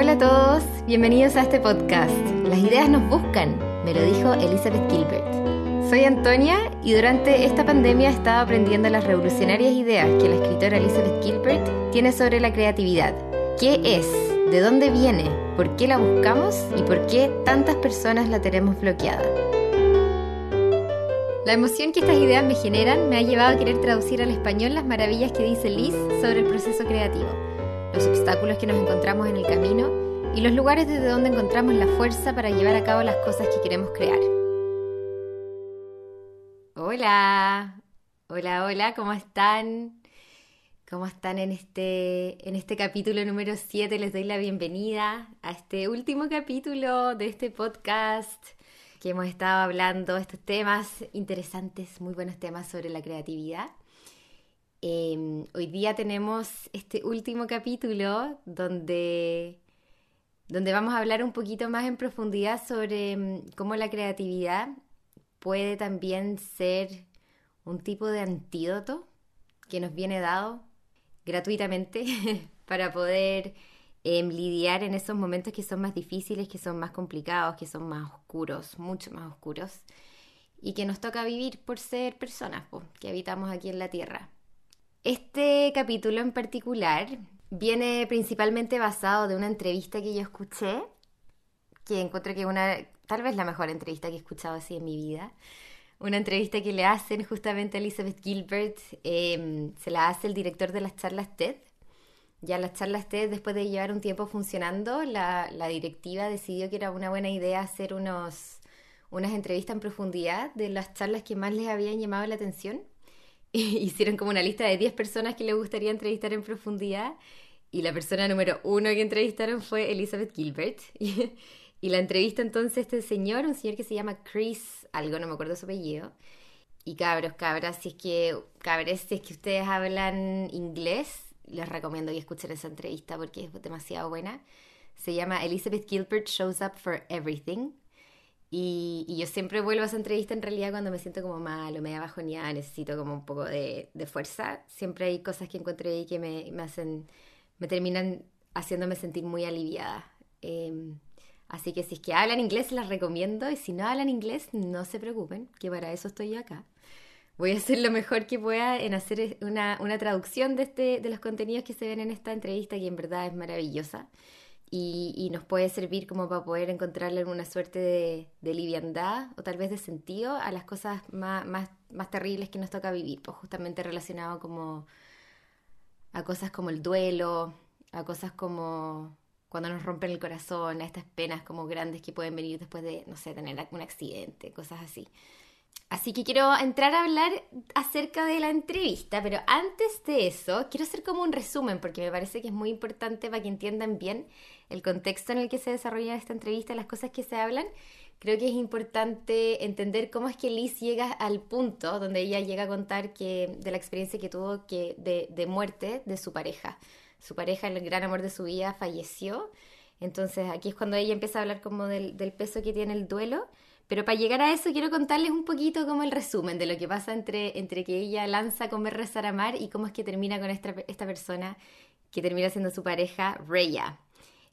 Hola a todos, bienvenidos a este podcast. Las ideas nos buscan, me lo dijo Elizabeth Gilbert. Soy Antonia y durante esta pandemia he estado aprendiendo las revolucionarias ideas que la escritora Elizabeth Gilbert tiene sobre la creatividad. ¿Qué es? ¿De dónde viene? ¿Por qué la buscamos? ¿Y por qué tantas personas la tenemos bloqueada? La emoción que estas ideas me generan me ha llevado a querer traducir al español las maravillas que dice Liz sobre el proceso creativo los obstáculos que nos encontramos en el camino y los lugares desde donde encontramos la fuerza para llevar a cabo las cosas que queremos crear. Hola, hola, hola, ¿cómo están? ¿Cómo están en este, en este capítulo número 7? Les doy la bienvenida a este último capítulo de este podcast que hemos estado hablando, estos temas interesantes, muy buenos temas sobre la creatividad. Em, hoy día tenemos este último capítulo donde, donde vamos a hablar un poquito más en profundidad sobre em, cómo la creatividad puede también ser un tipo de antídoto que nos viene dado gratuitamente para poder em, lidiar en esos momentos que son más difíciles, que son más complicados, que son más oscuros, mucho más oscuros, y que nos toca vivir por ser personas que habitamos aquí en la Tierra. Este capítulo en particular viene principalmente basado de una entrevista que yo escuché, que encuentro que una, tal vez la mejor entrevista que he escuchado así en mi vida. Una entrevista que le hacen justamente a Elizabeth Gilbert, em, se la hace el director de las charlas TED. Ya las charlas TED, después de llevar un tiempo funcionando, la, la directiva decidió que era una buena idea hacer unos, unas entrevistas en profundidad de las charlas que más les habían llamado la atención hicieron como una lista de 10 personas que les gustaría entrevistar en profundidad y la persona número uno que entrevistaron fue Elizabeth Gilbert. y la entrevista entonces este señor, un señor que se llama Chris, algo no me acuerdo su apellido. Y cabros, cabras, si es que, cabres, si es que ustedes hablan inglés, les recomiendo que escuchen esa entrevista porque es demasiado buena. Se llama Elizabeth Gilbert Shows Up for Everything. Y, yo siempre vuelvo a esa entrevista en realidad cuando me siento como mal o media bajoneada, necesito como un poco de, fuerza. Siempre hay cosas que encuentro ahí que me, me, hacen, me terminan haciéndome sentir muy aliviada. Em, así que si es que hablan inglés, las recomiendo. Y si no hablan inglés, no se preocupen, que para eso estoy yo acá. Voy a hacer lo mejor que pueda en hacer una, una traducción de, este, de los contenidos que se ven en esta entrevista, que en verdad es maravillosa y, nos puede servir como para poder encontrarle una suerte de, de, liviandad o tal vez de sentido a las cosas más, más, más terribles que nos toca vivir, pues justamente relacionado como a cosas como el duelo, a cosas como cuando nos rompen el corazón, a estas penas como grandes que pueden venir después de, no sé, tener un accidente, cosas así. Así que quiero entrar a hablar acerca de la entrevista, pero antes de eso quiero hacer como un resumen porque me parece que es muy importante para que entiendan bien el contexto en el que se desarrolla esta entrevista, las cosas que se hablan. Creo que es importante entender cómo es que Liz llega al punto donde ella llega a contar que de la experiencia que tuvo que de, muerte de su pareja. Su pareja, el gran amor de su vida, falleció. Entonces aquí es cuando ella empieza a hablar como del peso que tiene el duelo pero para llegar a eso quiero contarles un poquito como el resumen de lo que pasa entre, entre que ella lanza Comer, Rezar, Amar y cómo es que termina con esta, esta persona que termina siendo su pareja, Reya.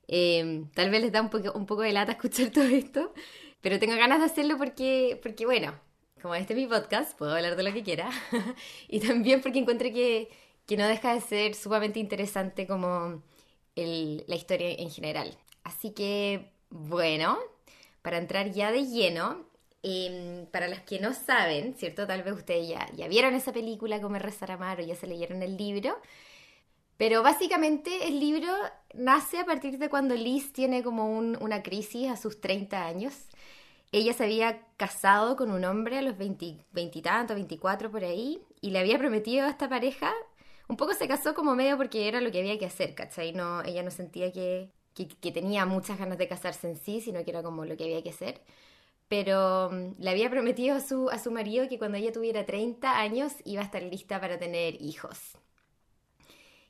Em, tal vez les da un poco, un poco de lata escuchar todo esto, pero tengo ganas de hacerlo porque, porque bueno, como este es mi podcast, puedo hablar de lo que quiera. y también porque encuentro que, que, no deja de ser sumamente interesante como el, la historia en general. Así que, bueno, para entrar ya de lleno, em, para los que no saben, ¿cierto? Tal vez ustedes ya, vieron esa película, Comer, Rezar, Amar, o ya se leyeron el libro. Pero básicamente el libro nace a partir de cuando Liz tiene como una crisis a sus 30 años. Ella se había casado con un hombre a los 20, y tantos, 24 por ahí, y le había prometido a esta pareja. Un poco se casó como medio porque era lo que había que hacer, ¿cachai? No, ella no sentía que, que, tenía muchas ganas de casarse en sí, sino que era como lo que había que hacer. Pero mm, le había prometido a su, a su marido que cuando ella tuviera 30 años iba a estar lista para tener hijos.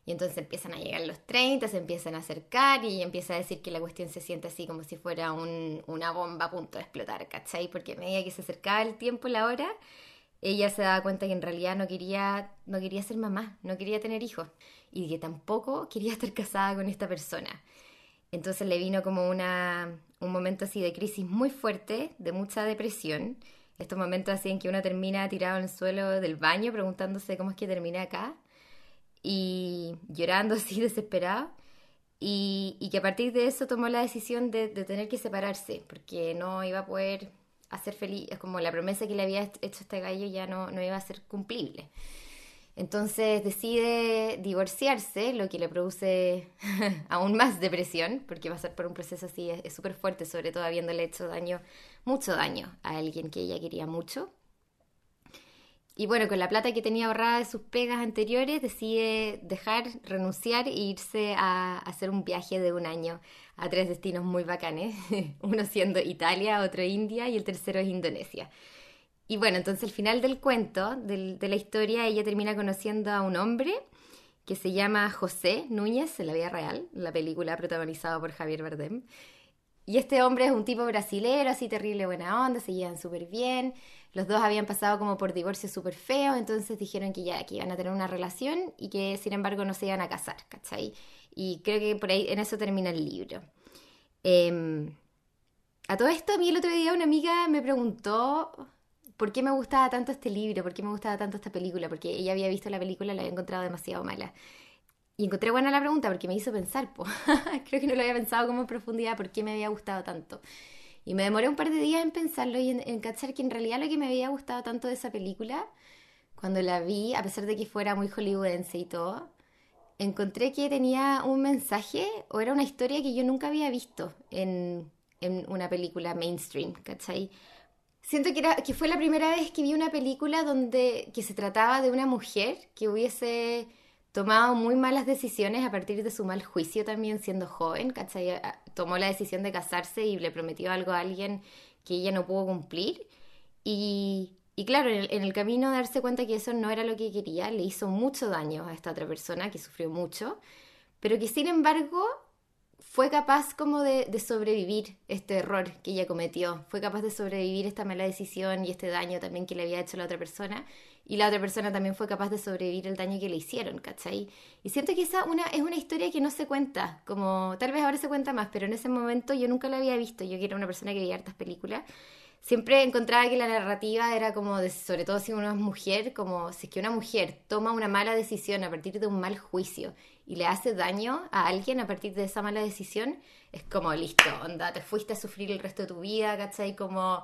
Y entonces empiezan a llegar los 30, se empiezan a acercar y empieza a decir que la cuestión se siente así como si fuera una bomba a punto de explotar, ¿cachai? Porque a medida que se acercaba el tiempo, la hora, ella se daba cuenta que en realidad no quería, no quería ser mamá, no quería tener hijos y que tampoco quería estar casada con esta persona. Entonces le vino como una, un momento así de crisis muy fuerte, de mucha depresión. Estos momentos así en que uno termina tirado en el suelo del baño preguntándose cómo es que terminé acá y llorando así desesperado. Y, que a partir de eso tomó la decisión de, de, tener que separarse porque no iba a poder hacer feliz, como la promesa que le había hecho este gallo ya no, no iba a ser cumplible. Entonces decide divorciarse, lo que le produce aún más depresión, porque ser por un proceso así, es súper fuerte, sobre todo habiéndole hecho daño, mucho daño a alguien que ella quería mucho. Y bueno, con la plata que tenía ahorrada de sus pegas anteriores, decide dejar, renunciar e irse a, hacer un viaje de un año a tres destinos muy bacanes, uno siendo Italia, otro India y el tercero es Indonesia. Y bueno, entonces al final del cuento, de la historia, ella termina conociendo a un hombre que se llama José Núñez en la vida real, la película protagonizada por Javier Bardem. Y este hombre es un tipo brasilero, así terrible buena onda, se llevan súper bien. Los dos habían pasado como por divorcio súper feo, entonces dijeron que ya que iban a tener una relación y que sin embargo no se iban a casar, ¿cachai? Y creo que por ahí en eso termina el libro. Em, a todo esto, a mí el otro día una amiga me preguntó por qué me gustaba tanto este libro, por qué me gustaba tanto esta película, porque ella había visto la película y la había encontrado demasiado mala. Y encontré buena la pregunta porque me hizo pensar, pues. creo que no lo había pensado como en profundidad, por qué me había gustado tanto. Y me demoré un par de días en pensarlo y en, en cachar que en realidad lo que me había gustado tanto de esa película, cuando la vi, a pesar de que fuera muy hollywoodense y todo, encontré que tenía un mensaje o era una historia que yo nunca había visto en, en una película mainstream, ¿cachai? Siento que, fue la primera vez que vi una película donde que se trataba de una mujer que hubiese tomado muy malas decisiones a partir de su mal juicio también siendo joven, ¿cachai? Tomó la decisión de casarse y le prometió algo a alguien que ella no pudo cumplir. Y, y claro, en el, en el, camino de darse cuenta que eso no era lo que quería, le hizo mucho daño a esta otra persona que sufrió mucho, pero que sin embargo fue capaz como de, sobrevivir este error que ella cometió, fue capaz de sobrevivir esta mala decisión y este daño también que le había hecho la otra persona, y la otra persona también fue capaz de sobrevivir el daño que le hicieron, ¿cachai? Y siento que esa es una historia que no se cuenta, como tal vez ahora se cuenta más, pero en ese momento yo nunca la había visto, yo que era una persona que veía hartas películas, siempre encontraba que la narrativa era como, de, sobre todo si uno mujer, como si que una mujer toma una mala decisión a partir de un mal juicio y le hace daño a alguien a partir de esa mala decisión, es como listo, onda, te fuiste a sufrir el resto de tu vida, ¿cachai? Como,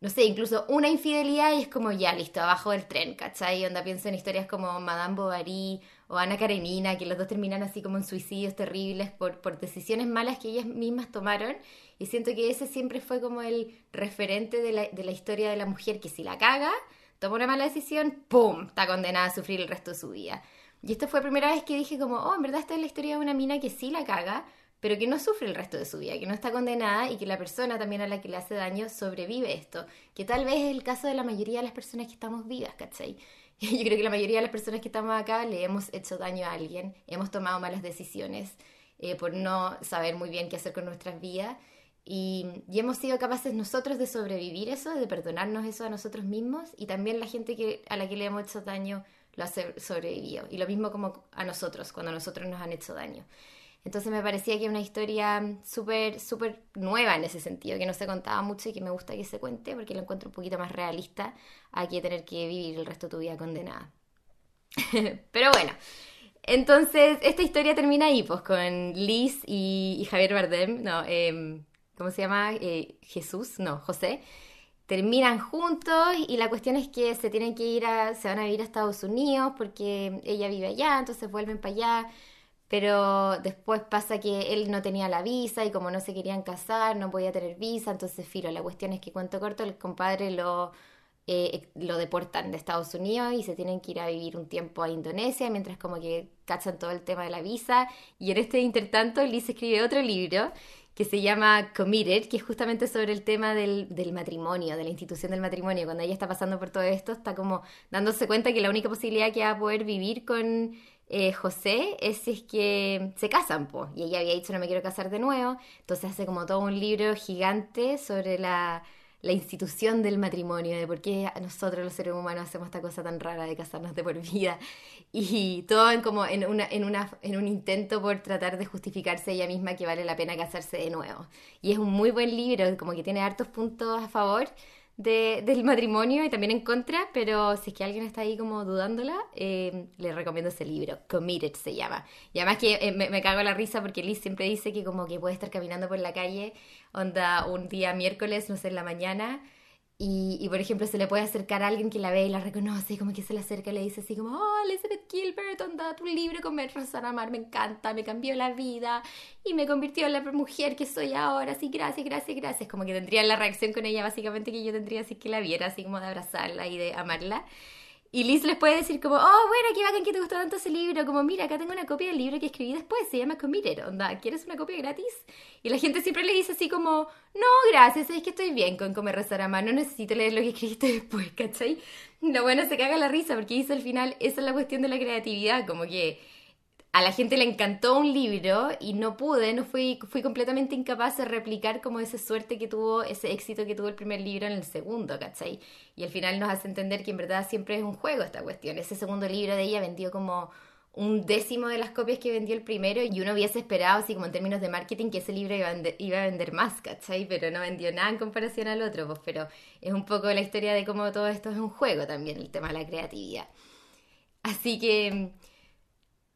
no sé, incluso una infidelidad y es como ya, listo, abajo del tren, ¿cachai? Onda, pienso en historias como Madame Bovary o Ana Karenina, que los dos terminan así como en suicidios terribles por, por decisiones malas que ellas mismas tomaron. Y siento que ese siempre fue como el referente de la, de la historia de la mujer que si la caga, toma una mala decisión, ¡pum!, está condenada a sufrir el resto de su vida. Y esta fue la primera vez que dije como, oh, en verdad esta es la historia de una mina que sí la caga, pero que no sufre el resto de su vida, que no está condenada y que la persona también a la que le hace daño sobrevive esto. Que tal vez es el caso de la mayoría de las personas que estamos vivas, ¿cachai? Yo creo que la mayoría de las personas que estamos acá le hemos hecho daño a alguien, hemos tomado malas decisiones eh, por no saber muy bien qué hacer con nuestras vidas. Y, y, hemos sido capaces nosotros de sobrevivir eso, de perdonarnos eso a nosotros mismos y también la gente que, a la que le hemos hecho daño lo ha sobrevivido. Y lo mismo como a nosotros, cuando a nosotros nos han hecho daño. Entonces me parecía que era una historia súper, súper nueva en ese sentido, que no se contaba mucho y que me gusta que se cuente porque lo encuentro un poquito más realista a que tener que vivir el resto de tu vida condenada. Pero bueno, entonces esta historia termina ahí, pues con Liz y, Javier Bardem, no, eh, ¿cómo se llama? Eh, Jesús, no, José terminan juntos y la cuestión es que se tienen que ir a, se van a vivir a Estados Unidos porque ella vive allá, entonces vuelven para allá, pero después pasa que él no tenía la visa y como no se querían casar, no podía tener visa, entonces filo, la cuestión es que cuento corto, el compadre lo, eh, lo deportan de Estados Unidos y se tienen que ir a vivir un tiempo a Indonesia, mientras como que cachan todo el tema de la visa y en este intertanto Liz escribe otro libro que se llama Committed, que es justamente sobre el tema del, del, matrimonio, de la institución del matrimonio. Cuando ella está pasando por todo esto, está como dándose cuenta que la única posibilidad que va a poder vivir con eh, José es es que se casan, pues. Y ella había dicho no me quiero casar de nuevo, entonces hace como todo un libro gigante sobre la, la institución del matrimonio, de por qué nosotros los seres humanos hacemos esta cosa tan rara de casarnos de por vida. Y todo en, como en, una, en, una, en un intento por tratar de justificarse ella misma que vale la pena casarse de nuevo. Y es un muy buen libro, como que tiene hartos puntos a favor del matrimonio y también en contra, pero si es que alguien está ahí como dudándola, eh, le recomiendo ese libro, Committed se llama. Y además que eh, me, me, cago la risa porque Liz siempre dice que como que puede estar caminando por la calle, onda un día miércoles, no sé, en la mañana, y, por ejemplo, se le puede acercar a alguien que la ve y la reconoce, y como que se le acerca y le dice así como, oh, Elizabeth Gilbert, onda, tu libro con Rosana Mar me encanta, me cambió la vida y me convirtió en la mujer que soy ahora, así, gracias, gracias, gracias. Como que tendría la reacción con ella básicamente que yo tendría así que la viera, así como de abrazarla y de amarla. Y Liz les puede decir como, oh, bueno, qué bacán que te gustó tanto ese libro, como, mira, acá tengo una copia del libro que escribí después, se llama Committed, onda, ¿quieres una copia gratis? Y la gente siempre le dice así como, no, gracias, es que estoy bien con comer rezar a mano, no necesito leer lo que escribiste después, ¿cachai? Lo bueno se caga la risa porque dice al final, esa es la cuestión de la creatividad, como que a la gente le encantó un libro y no pude, no fui, fui completamente incapaz de replicar como esa suerte que tuvo, ese éxito que tuvo el primer libro en el segundo, ¿cachai? Y al final nos hace entender que en verdad siempre es un juego esta cuestión. Ese segundo libro de ella vendió como un décimo de las copias que vendió el primero y uno hubiese esperado, así como en términos de marketing, que ese libro iba a, vender, iba a vender más, ¿cachai? Pero no vendió nada en comparación al otro, pues, pero es un poco la historia de cómo todo esto es un juego también, el tema de la creatividad. Así que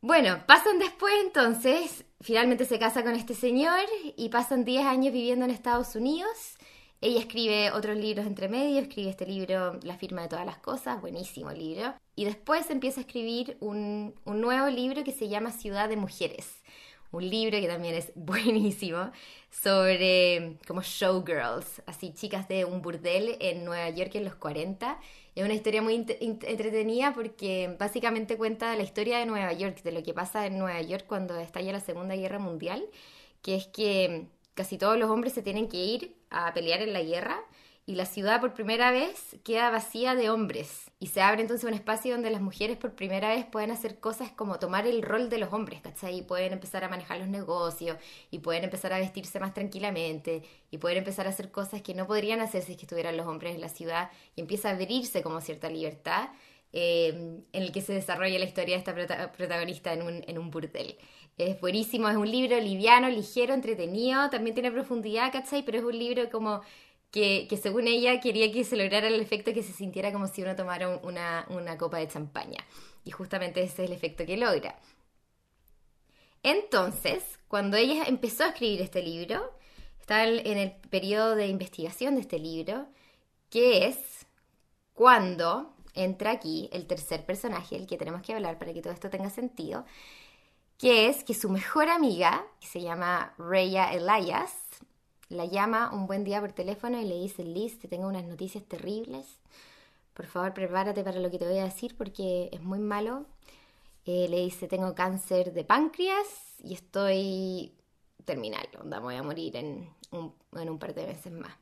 bueno, pasan después entonces, finalmente se casa con este señor y pasan 10 años viviendo en Estados Unidos. Ella escribe otros libros entre medio, escribe este libro, La firma de todas las cosas, buenísimo libro. Y después empieza a escribir un, un nuevo libro que se llama Ciudad de Mujeres un libro que también es buenísimo sobre como showgirls, así chicas de un burdel en Nueva York en los 40. Es una historia muy entretenida porque básicamente cuenta la historia de Nueva York, de lo que pasa en Nueva York cuando estalla la Segunda Guerra Mundial, que es que casi todos los hombres se tienen que ir a pelear en la guerra y la ciudad por primera vez queda vacía de hombres y se abre entonces un espacio donde las mujeres por primera vez pueden hacer cosas como tomar el rol de los hombres, ¿cachai? Y pueden empezar a manejar los negocios y pueden empezar a vestirse más tranquilamente y pueden empezar a hacer cosas que no podrían hacer si estuvieran los hombres en la ciudad y empieza a abrirse como cierta libertad eh, en el que se desarrolla la historia de esta protagonista en un, en un burdel. Es buenísimo, es un libro liviano, ligero, entretenido, también tiene profundidad, ¿cachai? Pero es un libro como que, según ella quería que se lograra el efecto que se sintiera como si uno tomara una, una copa de champaña. Y justamente ese es el efecto que logra. Entonces, cuando ella empezó a escribir este libro, está en el periodo de investigación de este libro, que es cuando entra aquí el tercer personaje, el que tenemos que hablar para que todo esto tenga sentido, que es que su mejor amiga, que se llama Raya Elias, la llama un buen día por teléfono y le dice, Liz, te tengo unas noticias terribles. Por favor, prepárate para lo que te voy a decir porque es muy malo. Eh, le dice, tengo cáncer de páncreas y estoy terminal, onda, voy a morir en un, en un par de meses más.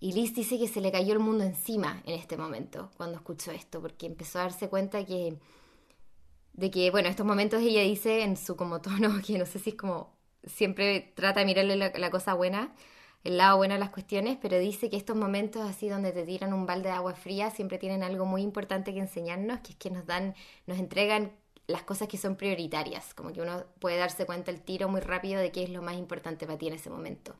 Y Liz dice que se le cayó el mundo encima en este momento, cuando escuchó esto, porque empezó a darse cuenta que, de que, bueno, estos momentos ella dice en su como tono, que no sé si es como siempre trata de mirarle la, cosa buena, el lado bueno de las cuestiones, pero dice que estos momentos así donde te tiran un balde de agua fría siempre tienen algo muy importante que enseñarnos, que es que nos dan, nos entregan las cosas que son prioritarias, como que uno puede darse cuenta el tiro muy rápido de qué es lo más importante para ti en ese momento.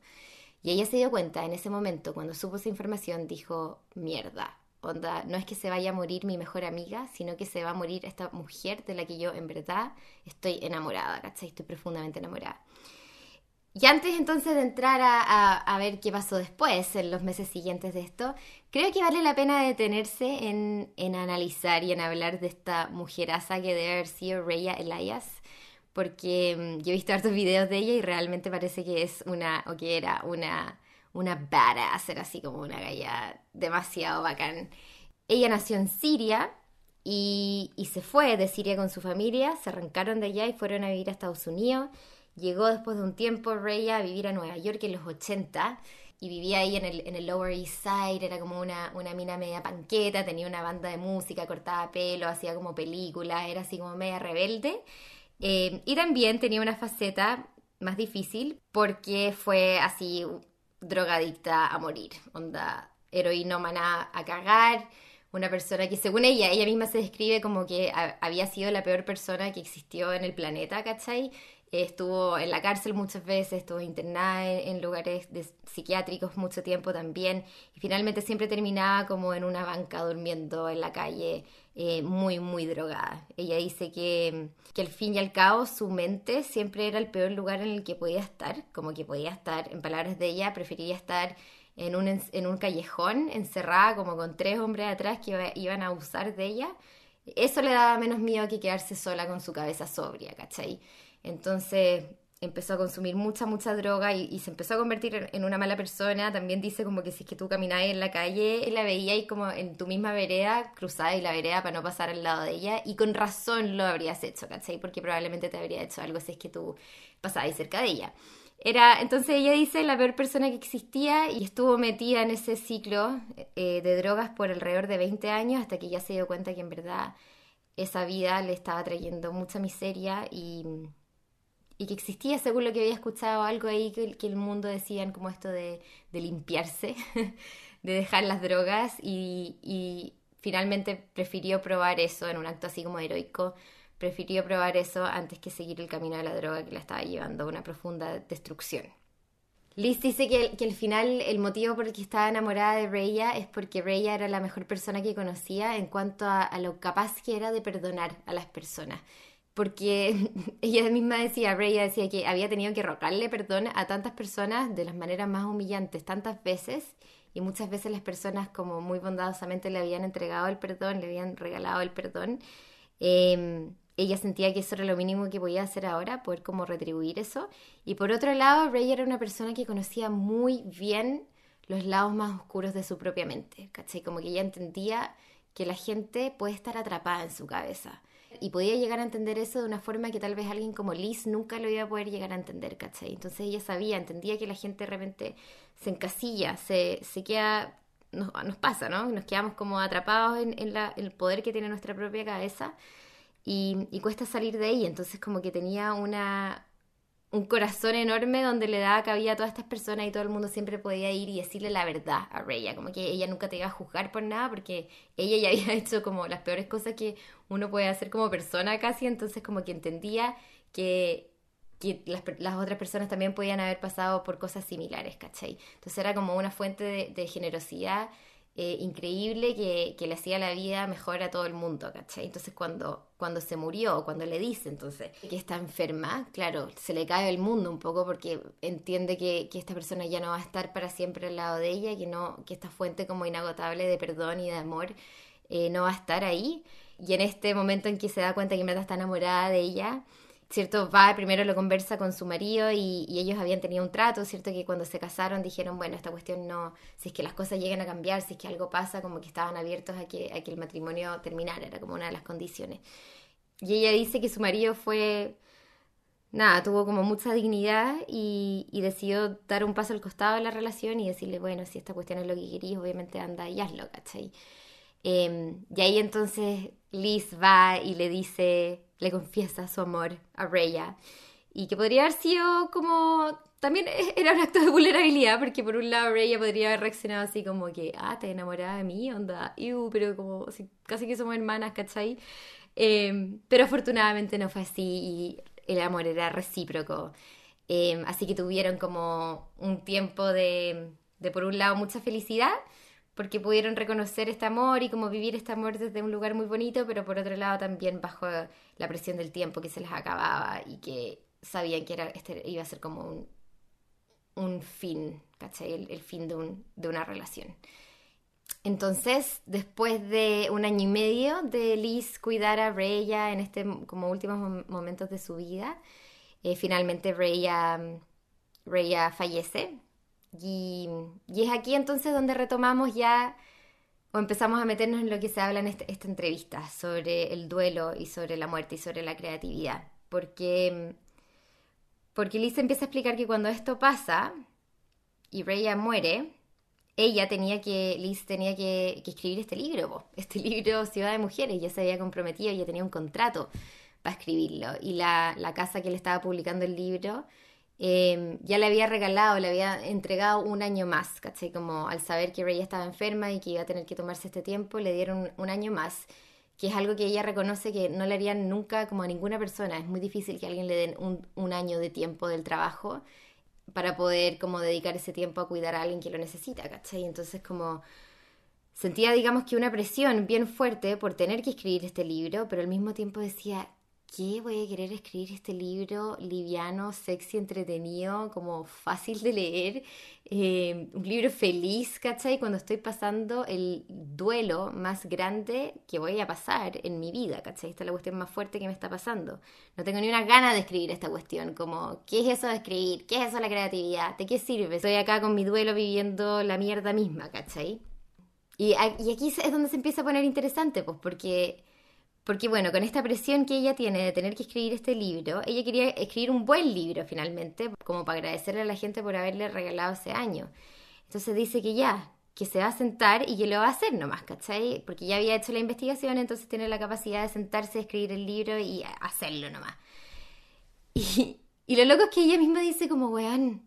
Y ella se dio cuenta en ese momento, cuando supo esa información, dijo, mierda, onda, no es que se vaya a morir mi mejor amiga, sino que se va a morir esta mujer de la que yo en verdad estoy enamorada, ¿cachai? Estoy profundamente enamorada. Y antes entonces de entrar a, ver qué pasó después, en los meses siguientes de esto, creo que vale la pena detenerse en, analizar y en hablar de esta mujeraza que debe haber sido Raya Elias, porque mm, yo he visto hartos videos de ella y realmente parece que es una, o que era una, una badass, era así como una galla demasiado bacán. Ella nació en Siria y, y se fue de Siria con su familia, se arrancaron de allá y fueron a vivir a Estados Unidos Llegó después de un tiempo Raya a vivir a Nueva York en los 80 y vivía ahí en el, en el Lower East Side, era como una, una mina media panqueta, tenía una banda de música, cortaba pelo, hacía como películas, era así como media rebelde. Eh, y también tenía una faceta más difícil porque fue así drogadicta a morir, onda heroinómana a cagar, una persona que según ella, ella misma se describe como que había sido la peor persona que existió en el planeta, ¿cachai? Estuvo en la cárcel muchas veces, estuvo internada en, lugares psiquiátricos mucho tiempo también, y finalmente siempre terminaba como en una banca durmiendo en la calle, eh, muy, muy drogada. Ella dice que, que al fin y al cabo su mente siempre era el peor lugar en el que podía estar, como que podía estar, en palabras de ella, preferiría estar en un, en un callejón, encerrada como con tres hombres atrás que iban a abusar de ella. Eso le daba menos miedo que quedarse sola con su cabeza sobria, ¿cachai? Entonces empezó a consumir mucha, mucha droga y, se empezó a convertir en, una mala persona. También dice como que si es que tú caminabas en la calle, la veía y como en tu misma vereda, cruzada y la vereda para no pasar al lado de ella. Y con razón lo habrías hecho, ¿cachai? Porque probablemente te habría hecho algo si es que tú pasabas cerca de ella. Era, entonces ella dice, la peor persona que existía y estuvo metida en ese ciclo eh, de drogas por alrededor de 20 años hasta que ya se dio cuenta que en verdad esa vida le estaba trayendo mucha miseria y, y que existía, según lo que había escuchado, algo ahí que, que el mundo decían como esto de, limpiarse, de dejar las drogas y, finalmente prefirió probar eso en un acto así como heroico prefirió probar eso antes que seguir el camino de la droga que la estaba llevando a una profunda destrucción. Liz dice que, al final el motivo por el que estaba enamorada de Reya es porque Reya era la mejor persona que conocía en cuanto a, lo capaz que era de perdonar a las personas. Porque ella misma decía, Reya decía que había tenido que rogarle perdón a tantas personas de las maneras más humillantes, tantas veces, y muchas veces las personas como muy bondadosamente le habían entregado el perdón, le habían regalado el perdón. Eh, ella sentía que eso era lo mínimo que podía hacer ahora, poder como retribuir eso. Y por otro lado, Ray era una persona que conocía muy bien los lados más oscuros de su propia mente, ¿cachai? Como que ella entendía que la gente puede estar atrapada en su cabeza. Y podía llegar a entender eso de una forma que tal vez alguien como Liz nunca lo iba a poder llegar a entender, ¿cachai? Entonces ella sabía, entendía que la gente de repente se encasilla, se, se queda, nos, pasa, ¿no? Nos quedamos como atrapados en, en el poder que tiene nuestra propia cabeza y, cuesta salir de ahí. Entonces como que tenía una, un corazón enorme donde le daba cabida a todas estas personas y todo el mundo siempre podía ir y decirle la verdad a Reya, como que ella nunca te iba a juzgar por nada porque ella ya había hecho como las peores cosas que uno puede hacer como persona casi, entonces como que entendía que, que las, las, otras personas también podían haber pasado por cosas similares, ¿cachai? Entonces era como una fuente de, de generosidad eh, increíble que, que, le hacía la vida mejor a todo el mundo, ¿cachai? Entonces cuando, cuando se murió, cuando le dice entonces que está enferma, claro, se le cae el mundo un poco porque entiende que, que, esta persona ya no va a estar para siempre al lado de ella, que, no, que esta fuente como inagotable de perdón y de amor eh, no va a estar ahí. Y en este momento en que se da cuenta que Meta está enamorada de ella, ¿cierto? Va, primero lo conversa con su marido y, ellos habían tenido un trato, ¿cierto? Que cuando se casaron dijeron, bueno, esta cuestión no, si es que las cosas llegan a cambiar, si es que algo pasa, como que estaban abiertos a que, a que el matrimonio terminara, era como una de las condiciones. Y ella dice que su marido fue, nada, tuvo como mucha dignidad y, decidió dar un paso al costado de la relación y decirle, bueno, si esta cuestión es lo que querías, obviamente anda y hazlo, ¿cachai? Em, y ahí entonces Liz va y le dice, le confiesa su amor a Rhea. Y que podría haber sido como. También era un acto de vulnerabilidad, porque por un lado Rhea podría haber reaccionado así como que, ah, te enamorada de mí, onda, pero como casi que somos hermanas, ¿cachai? Em, pero afortunadamente no fue así y el amor era recíproco. Em, así que tuvieron como un tiempo de, de, por un lado, mucha felicidad porque pudieron reconocer este amor y como vivir este amor desde un lugar muy bonito, pero por otro lado también bajo la presión del tiempo que se les acababa y que sabían que era, este iba a ser como un, un fin, ¿cachai? El, fin de, un, de, una relación. Entonces, después de un año y medio de Liz cuidar a Raya en este como últimos momentos de su vida, eh, finalmente Raya, Raya fallece y, es aquí entonces donde retomamos ya o empezamos a meternos en lo que se habla en este, esta entrevista sobre el duelo y sobre la muerte y sobre la creatividad. Porque, porque Liz empieza a explicar que cuando esto pasa y Raya muere, ella tenía que, Liz tenía que, escribir este libro, este libro Ciudad de Mujeres, ya se había comprometido, ya tenía un contrato para escribirlo. Y la, la casa que le estaba publicando el libro em, ya le había regalado, le había entregado un año más, ¿cachai? Como al saber que Rey estaba enferma y que iba a tener que tomarse este tiempo, le dieron un año más, que es algo que ella reconoce que no le harían nunca como a ninguna persona. Es muy difícil que alguien le den un, un año de tiempo del trabajo para poder como dedicar ese tiempo a cuidar a alguien que lo necesita, ¿cachai? Entonces como sentía, digamos que una presión bien fuerte por tener que escribir este libro, pero al mismo tiempo decía, qué voy a querer escribir este libro liviano, sexy, entretenido, como fácil de leer? Eh, un libro feliz, ¿cachai? Cuando estoy pasando el duelo más grande que voy a pasar en mi vida, ¿cachai? Esta es la cuestión más fuerte que me está pasando. No tengo ni una gana de escribir esta cuestión, como, ¿qué es eso de escribir? ¿Qué es eso de la creatividad? ¿De qué sirve? Estoy acá con mi duelo viviendo la mierda misma, ¿cachai? Y, y aquí es donde se empieza a poner interesante, pues porque porque bueno, con esta presión que ella tiene de tener que escribir este libro, ella quería escribir un buen libro finalmente, como para agradecerle a la gente por haberle regalado ese año. Entonces dice que ya, que se va a sentar y que lo va a hacer nomás, ¿cachai? Porque ya había hecho la investigación, entonces tiene la capacidad de sentarse, escribir el libro y hacerlo nomás. Y, y lo loco es que ella misma dice como, weón,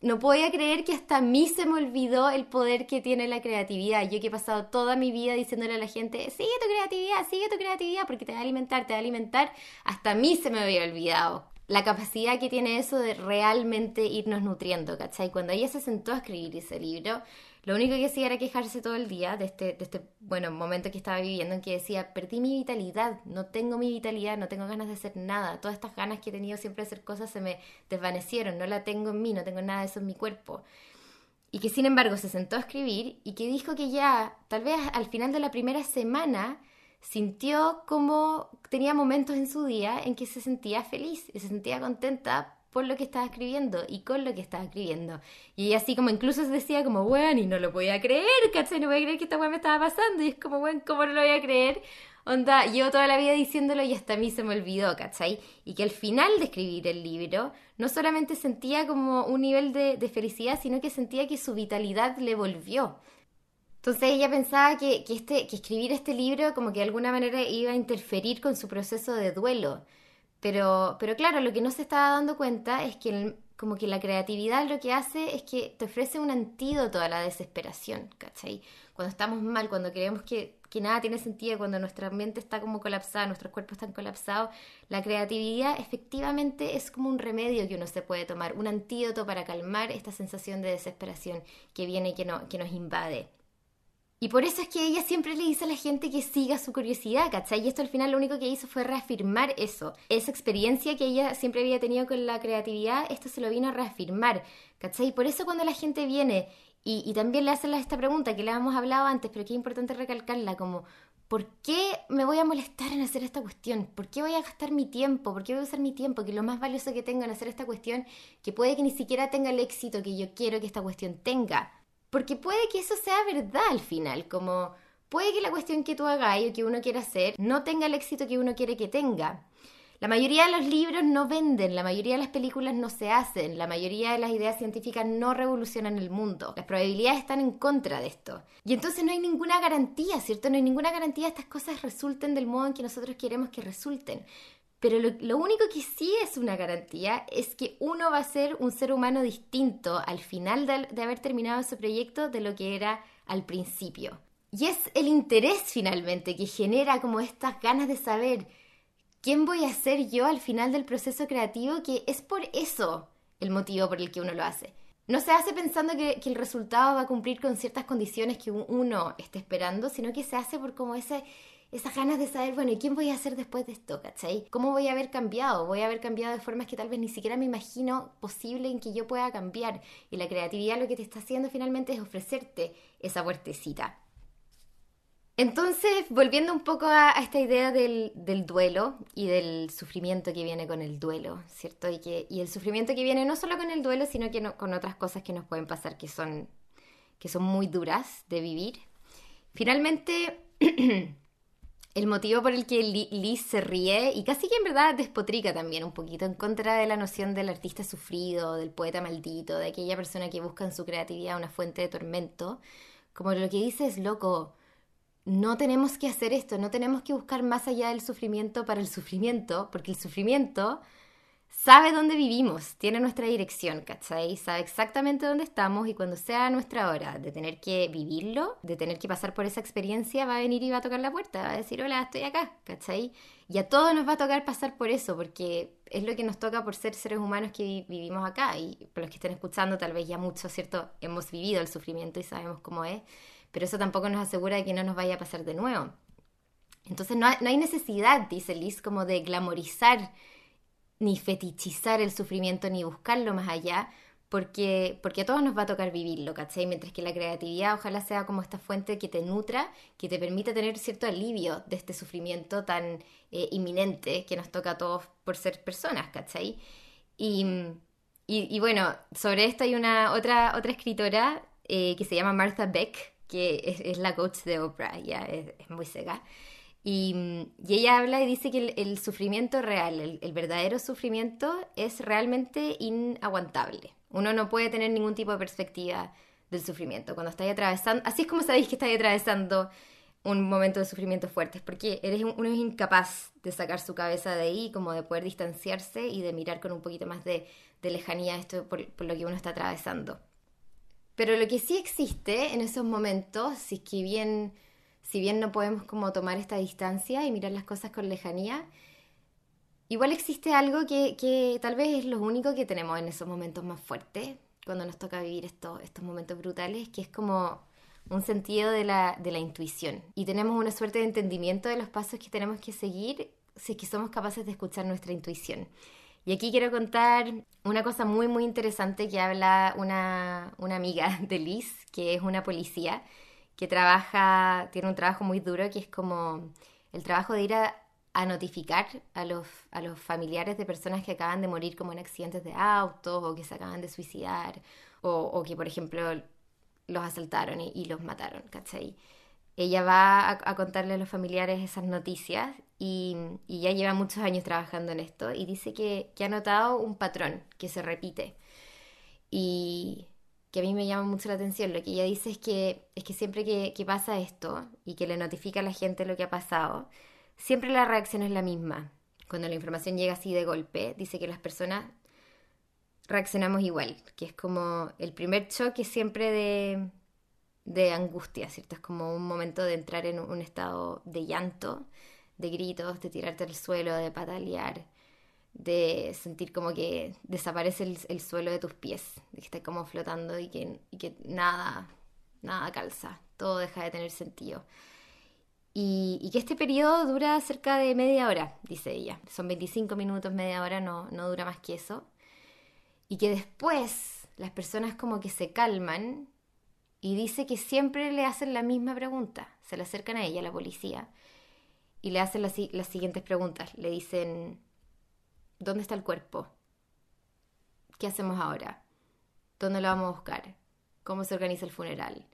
no podía creer que hasta a mí se me olvidó el poder que tiene la creatividad. Yo que he pasado toda mi vida diciéndole a la gente, sigue tu creatividad, sigue tu creatividad, porque te va a alimentar, te va a alimentar, hasta a mí se me había olvidado la capacidad que tiene eso de realmente irnos nutriendo, ¿cachai? Cuando ella se sentó a escribir ese libro, lo único que hacía era quejarse todo el día de este, de este bueno, momento que estaba viviendo en que decía, perdí mi vitalidad, no tengo mi vitalidad, no tengo ganas de hacer nada, todas estas ganas que he tenido siempre de hacer cosas se me desvanecieron, no la tengo en mí, no tengo nada de eso en mi cuerpo. Y que sin embargo se sentó a escribir y que dijo que ya, tal vez al final de la primera semana, sintió como tenía momentos en su día en que se sentía feliz y se sentía contenta por lo que estaba escribiendo y con lo que estaba escribiendo. Y así como incluso se decía como, bueno, y no lo podía creer, ¿cachai? No podía creer que esta weá me estaba pasando. Y es como, bueno, ¿cómo no lo voy a creer? Onda, llevo toda la vida diciéndolo y hasta a mí se me olvidó, ¿cachai? Y que al final de escribir el libro, no solamente sentía como un nivel de, de felicidad, sino que sentía que su vitalidad le volvió. Entonces ella pensaba que, que, este, que escribir este libro como que de alguna manera iba a interferir con su proceso de duelo. Pero, pero claro, lo que no se estaba dando cuenta es que como que la creatividad lo que hace es que te ofrece un antídoto a la desesperación, ¿cachai? Cuando estamos mal, cuando creemos que, nada tiene sentido, cuando nuestra mente está como colapsada, nuestros cuerpos están colapsados, la creatividad efectivamente es como un remedio que uno se puede tomar, un antídoto para calmar esta sensación de desesperación que viene y que nos invade. Y por eso es que ella siempre le dice a la gente que siga su curiosidad, ¿cachai? Y esto al final lo único que hizo fue reafirmar eso. Esa experiencia que ella siempre había tenido con la creatividad, esto se lo vino a reafirmar, ¿cachai? Y por eso cuando la gente viene y, también le hacen esta pregunta que le habíamos hablado antes, pero que es importante recalcarla, como, ¿por qué me voy a molestar en hacer esta cuestión? ¿Por qué voy a gastar mi tiempo? ¿Por qué voy a usar mi tiempo? Que lo más valioso que tengo en hacer esta cuestión, que puede que ni siquiera tenga el éxito que yo quiero que esta cuestión tenga. Porque puede que eso sea verdad al final, como puede que la cuestión que tú hagas o que uno quiera hacer no tenga el éxito que uno quiere que tenga. La mayoría de los libros no venden, la mayoría de las películas no se hacen, la mayoría de las ideas científicas no revolucionan el mundo. Las probabilidades están en contra de esto. Y entonces no hay ninguna garantía, ¿cierto? No hay ninguna garantía de que estas cosas resulten del modo en que nosotros queremos que resulten. Pero lo, único que sí es una garantía es que uno va a ser un ser humano distinto al final de, haber terminado ese proyecto de lo que era al principio. Y es el interés finalmente que genera como estas ganas de saber quién voy a ser yo al final del proceso creativo, que es por eso el motivo por el que uno lo hace. No se hace pensando que, que el resultado va a cumplir con ciertas condiciones que uno esté esperando, sino que se hace por como ese, esas ganas de saber, bueno, ¿y quién voy a hacer después de esto? ¿Cachai? ¿Cómo voy a haber cambiado? Voy a haber cambiado de formas que tal vez ni siquiera me imagino posible en que yo pueda cambiar. Y la creatividad lo que te está haciendo finalmente es ofrecerte esa puertecita. Entonces, volviendo un poco a, esta idea del, duelo y del sufrimiento que viene con el duelo, ¿cierto? Y, que, y el sufrimiento que viene no solo con el duelo, sino que con otras cosas que nos pueden pasar que son, que son muy duras de vivir. Finalmente, el motivo por el que Liz se ríe y casi que en verdad despotrica también un poquito en contra de la noción del artista sufrido, del poeta maldito, de aquella persona que busca en su creatividad una fuente de tormento, como lo que dice es loco, no tenemos que hacer esto, no tenemos que buscar más allá del sufrimiento para el sufrimiento, porque el sufrimiento sabe dónde vivimos, tiene nuestra dirección, ¿cachai? Sabe exactamente dónde estamos y cuando sea nuestra hora de tener que vivirlo, de tener que pasar por esa experiencia, va a venir y va a tocar la puerta, va a decir, hola, estoy acá, ¿cachai? Y a todos nos va a tocar pasar por eso, porque es lo que nos toca por ser seres humanos que vivimos acá. Y por los que estén escuchando, tal vez ya mucho, ¿cierto? Hemos vivido el sufrimiento y sabemos cómo es, pero eso tampoco nos asegura de que no nos vaya a pasar de nuevo. Entonces no no hay necesidad, dice Liz, como de glamorizar ni fetichizar el sufrimiento ni buscarlo más allá, porque, porque a todos nos va a tocar vivirlo, ¿cachai? Mientras que la creatividad ojalá sea como esta fuente que te nutra, que te permita tener cierto alivio de este sufrimiento tan eh, inminente que nos toca a todos por ser personas, ¿cachai? Y, y, bueno, sobre esto hay una otra, otra escritora eh, que se llama Martha Beck, que es, la coach de Oprah, ya es, es muy seca. Y, ella habla y dice que el, sufrimiento real, el, verdadero sufrimiento es realmente inaguantable. Uno no puede tener ningún tipo de perspectiva del sufrimiento. Cuando estáis atravesando, así es como sabéis que estáis atravesando un momento de sufrimiento fuerte, porque eres, uno es incapaz de sacar su cabeza de ahí, como de poder distanciarse y de mirar con un poquito más de, lejanía esto por, por lo que uno está atravesando. Pero lo que sí existe en esos momentos, si es que bien si bien no podemos como tomar esta distancia y mirar las cosas con lejanía, igual existe algo que, tal vez es lo único que tenemos en esos momentos más fuertes, cuando nos toca vivir estos momentos brutales, que es como un sentido de la, de la intuición. Y tenemos una suerte de entendimiento de los pasos que tenemos que seguir si es que somos capaces de escuchar nuestra intuición. Y aquí quiero contar una cosa muy, muy interesante que habla una, una amiga de Liz, que es una policía, que trabaja, tiene un trabajo muy duro que es como el trabajo de ir a, notificar a los, a los familiares de personas que acaban de morir como en accidentes de autos o que se acaban de suicidar o, que por ejemplo los asaltaron y, los mataron, ¿cachai? Ella va a, contarle a los familiares esas noticias y, y, ya lleva muchos años trabajando en esto y dice que, que ha notado un patrón que se repite. Y, que a mí me llama mucho la atención. Lo que ella dice es que, es que siempre que, pasa esto y que le notifica a la gente lo que ha pasado, siempre la reacción es la misma. Cuando la información llega así de golpe, dice que las personas reaccionamos igual, que es como el primer choque siempre de, de angustia, ¿cierto? Es como un momento de entrar en un estado de llanto, de gritos, de tirarte al suelo, de patalear, de sentir como que desaparece el, suelo de tus pies, de que estás como flotando y que, nada, nada calza, todo deja de tener sentido. Y, que este periodo dura cerca de media hora, dice ella. Son 25 minutos, media hora, no, no dura más que eso. Y que después las personas como que se calman y dice que siempre le hacen la misma pregunta. Se le acercan a ella, a la policía, y le hacen las, las siguientes preguntas. Le dicen, ¿Dónde está el cuerpo? ¿Qué hacemos ahora? ¿Dónde lo vamos a buscar? ¿Cómo se organiza el funeral?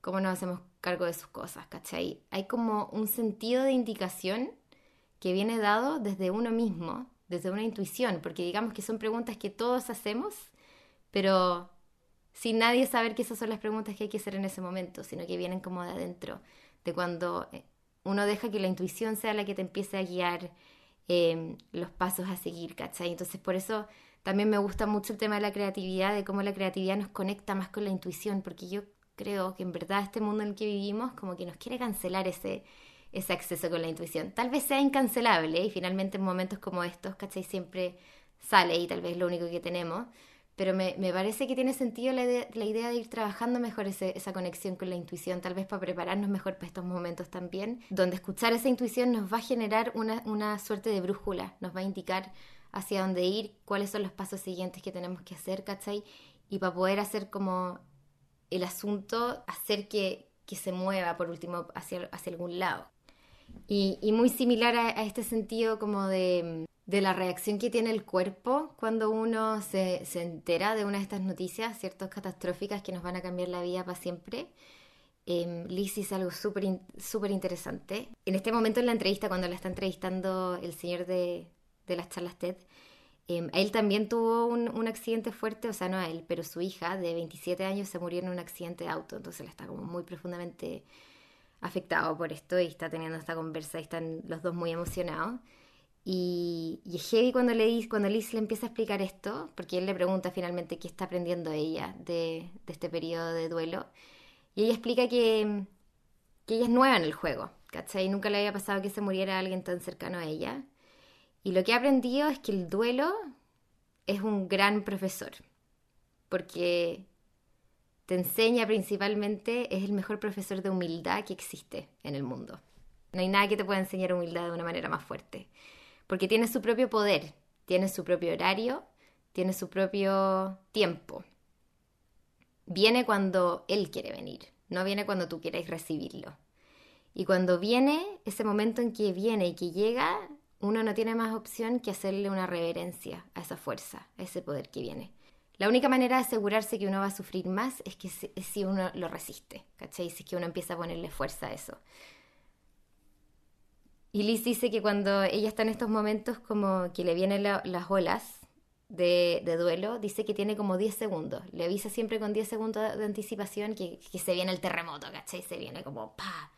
¿Cómo nos hacemos cargo de sus cosas? ¿Cachai? Hay como un sentido de indicación que viene dado desde uno mismo, desde una intuición, porque digamos que son preguntas que todos hacemos, pero sin nadie saber que esas son las preguntas que hay que hacer en ese momento, sino que vienen como de adentro, de cuando eh, uno deja que la intuición sea la que te empiece a guiar Em, los pasos a seguir, ¿cachai? Entonces por eso también me gusta mucho el tema de la creatividad, de cómo la creatividad nos conecta más con la intuición, porque yo creo que en verdad este mundo en el que vivimos como que nos quiere cancelar ese, ese acceso con la intuición. Tal vez sea incancelable y finalmente en momentos como estos, ¿cachai? Siempre sale y tal vez lo único que tenemos, pero me, parece que tiene sentido la idea, de ir trabajando mejor esa conexión con la intuición, tal vez para prepararnos mejor para estos momentos también, donde escuchar esa intuición nos va a generar una, una suerte de brújula, nos va a indicar hacia dónde ir, cuáles son los pasos siguientes que tenemos que hacer, ¿cachai? Y para poder hacer como el asunto, hacer que, se mueva por último hacia, hacia algún lado. Y, muy similar a, este sentido como de, de la reacción que tiene el cuerpo cuando uno se, se entera de una de estas noticias, ciertas catastróficas que nos van a cambiar la vida para siempre. Eh, Liz hizo algo súper súper interesante. En este momento en la entrevista, cuando la está entrevistando el señor de, de las charlas TED, em, él también tuvo un, un, accidente fuerte, o sea, no a él, pero su hija de 27 años se murió en un accidente de auto, entonces él está como muy profundamente afectado por esto y está teniendo esta conversa y están los dos muy emocionados. Y, y es heavy cuando, le, cuando Liz le empieza a explicar esto, porque él le pregunta finalmente qué está aprendiendo ella de, de este periodo de duelo. Y ella explica que, que ella es nueva en el juego, ¿cachai? Nunca le había pasado que se muriera alguien tan cercano a ella. Y lo que ha aprendido es que el duelo es un gran profesor, porque te enseña principalmente, es el mejor profesor de humildad que existe en el mundo. No hay nada que te pueda enseñar humildad de una manera más fuerte porque tiene su propio poder, tiene su propio horario, tiene su propio tiempo. Viene cuando Él quiere venir, no viene cuando tú quieres recibirlo. Y cuando viene, ese momento en que viene y que llega, uno no tiene más opción que hacerle una reverencia a esa fuerza, a ese poder que viene. La única manera de asegurarse que uno va a sufrir más es que si uno lo resiste, ¿cachai? Si es que uno empieza a ponerle fuerza a eso. Y Liz dice que cuando ella está en estos momentos como que le vienen las olas de, duelo, dice que tiene como 10 segundos. Le avisa siempre con 10 segundos de anticipación que, se viene el terremoto, ¿cachai? Se viene como pa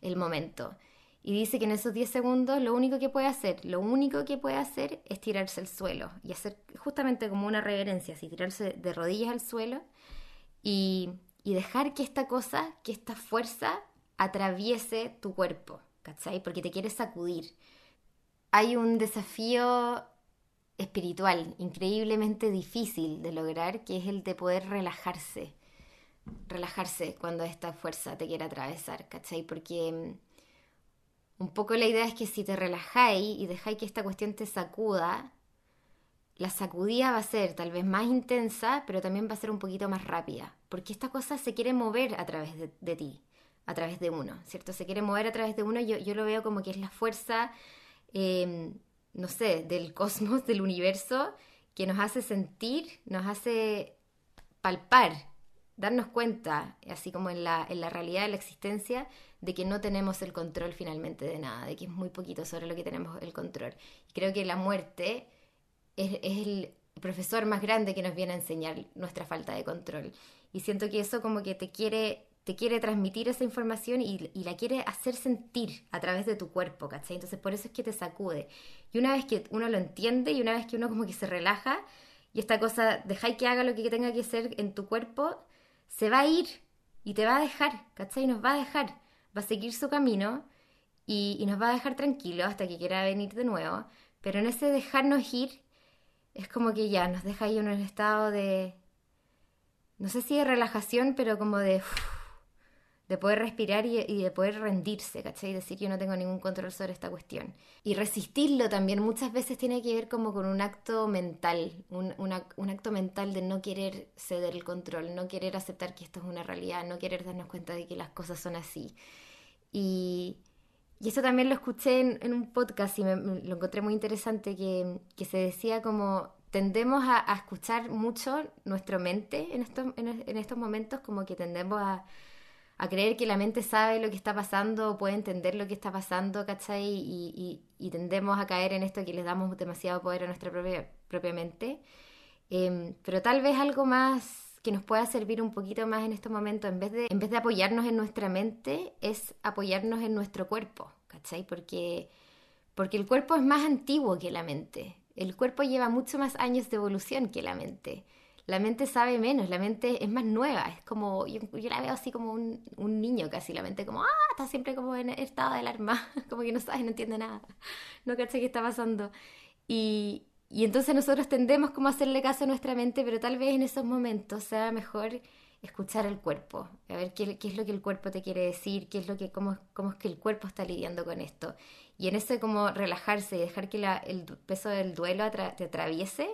el momento. Y dice que en esos 10 segundos lo único que puede hacer, lo único que puede hacer es tirarse al suelo y hacer justamente como una reverencia, así tirarse de rodillas al suelo y, y dejar que esta cosa, que esta fuerza atraviese tu cuerpo ¿cachai? Porque te quieres sacudir. Hay un desafío espiritual increíblemente difícil de lograr, que es el de poder relajarse. Relajarse cuando esta fuerza te quiere atravesar, ¿cachai? Porque mm, un poco la idea es que si te relajáis y dejáis que esta cuestión te sacuda, la sacudida va a ser tal vez más intensa, pero también va a ser un poquito más rápida, porque esta cosa se quiere mover a través de ti a través de uno, ¿cierto? Se quiere mover a través de uno, yo, yo lo veo como que es la fuerza, em, no sé, del cosmos, del universo, que nos hace sentir, nos hace palpar, darnos cuenta, así como en la, en la realidad de la existencia, de que no tenemos el control finalmente de nada, de que es muy poquito sobre lo que tenemos el control. Creo que la muerte es, es el profesor más grande que nos viene a enseñar nuestra falta de control. Y siento que eso como que te quiere te quiere transmitir esa información y, la quiere hacer sentir a través de tu cuerpo, ¿cachai? Entonces por eso es que te sacude. Y una vez que uno lo entiende y una vez que uno como que se relaja y esta cosa, dejáis que haga lo que tenga que hacer en tu cuerpo, se va a ir y te va a dejar, ¿cachai? Nos va a dejar, va a seguir su camino y, y nos va a dejar tranquilos hasta que quiera venir de nuevo. Pero en ese dejarnos ir, es como que ya nos deja ahí en un estado de, no sé si de relajación, pero como de de poder respirar y, de poder rendirse, ¿cachai? Y decir yo no tengo ningún control sobre esta cuestión. Y resistirlo también muchas veces tiene que ver como con un acto mental, un, un, acto mental de no querer ceder el control, no querer aceptar que esto es una realidad, no querer darnos cuenta de que las cosas son así. Y, y eso también lo escuché en, un podcast y me, lo encontré muy interesante, que, que se decía como tendemos a, escuchar mucho nuestra mente en estos, en estos momentos, como que tendemos a a creer que la mente sabe lo que está pasando, puede entender lo que está pasando, ¿cachai? Y, y, tendemos a caer en esto que les damos demasiado poder a nuestra propia, propia mente. Em, pero tal vez algo más que nos pueda servir un poquito más en estos momentos, en vez, de, en vez de apoyarnos en nuestra mente, es apoyarnos en nuestro cuerpo, ¿cachai? Porque, porque el cuerpo es más antiguo que la mente. El cuerpo lleva mucho más años de evolución que la mente la mente sabe menos, la mente es más nueva, es como, yo, la veo así como un, niño casi, la mente como, ah, está siempre como en estado de alarma, como que no sabe, no entiende nada, no caché qué está pasando. Y, y entonces nosotros tendemos como hacerle caso a nuestra mente, pero tal vez en esos momentos sea mejor escuchar el cuerpo, a ver qué, qué, es lo que el cuerpo te quiere decir, qué es lo que, cómo, cómo es que el cuerpo está lidiando con esto. Y en ese como relajarse y dejar que la, el peso del duelo te atraviese,